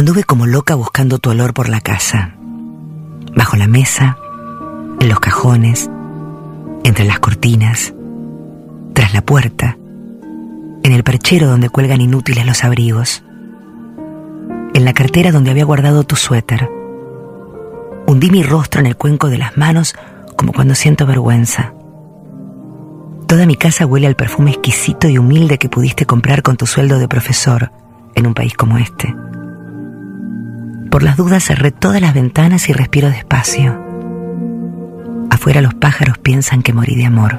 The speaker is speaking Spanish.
Anduve como loca buscando tu olor por la casa, bajo la mesa, en los cajones, entre las cortinas, tras la puerta, en el perchero donde cuelgan inútiles los abrigos, en la cartera donde había guardado tu suéter. Hundí mi rostro en el cuenco de las manos como cuando siento vergüenza. Toda mi casa huele al perfume exquisito y humilde que pudiste comprar con tu sueldo de profesor en un país como este. Por las dudas cerré todas las ventanas y respiro despacio. Afuera los pájaros piensan que morí de amor.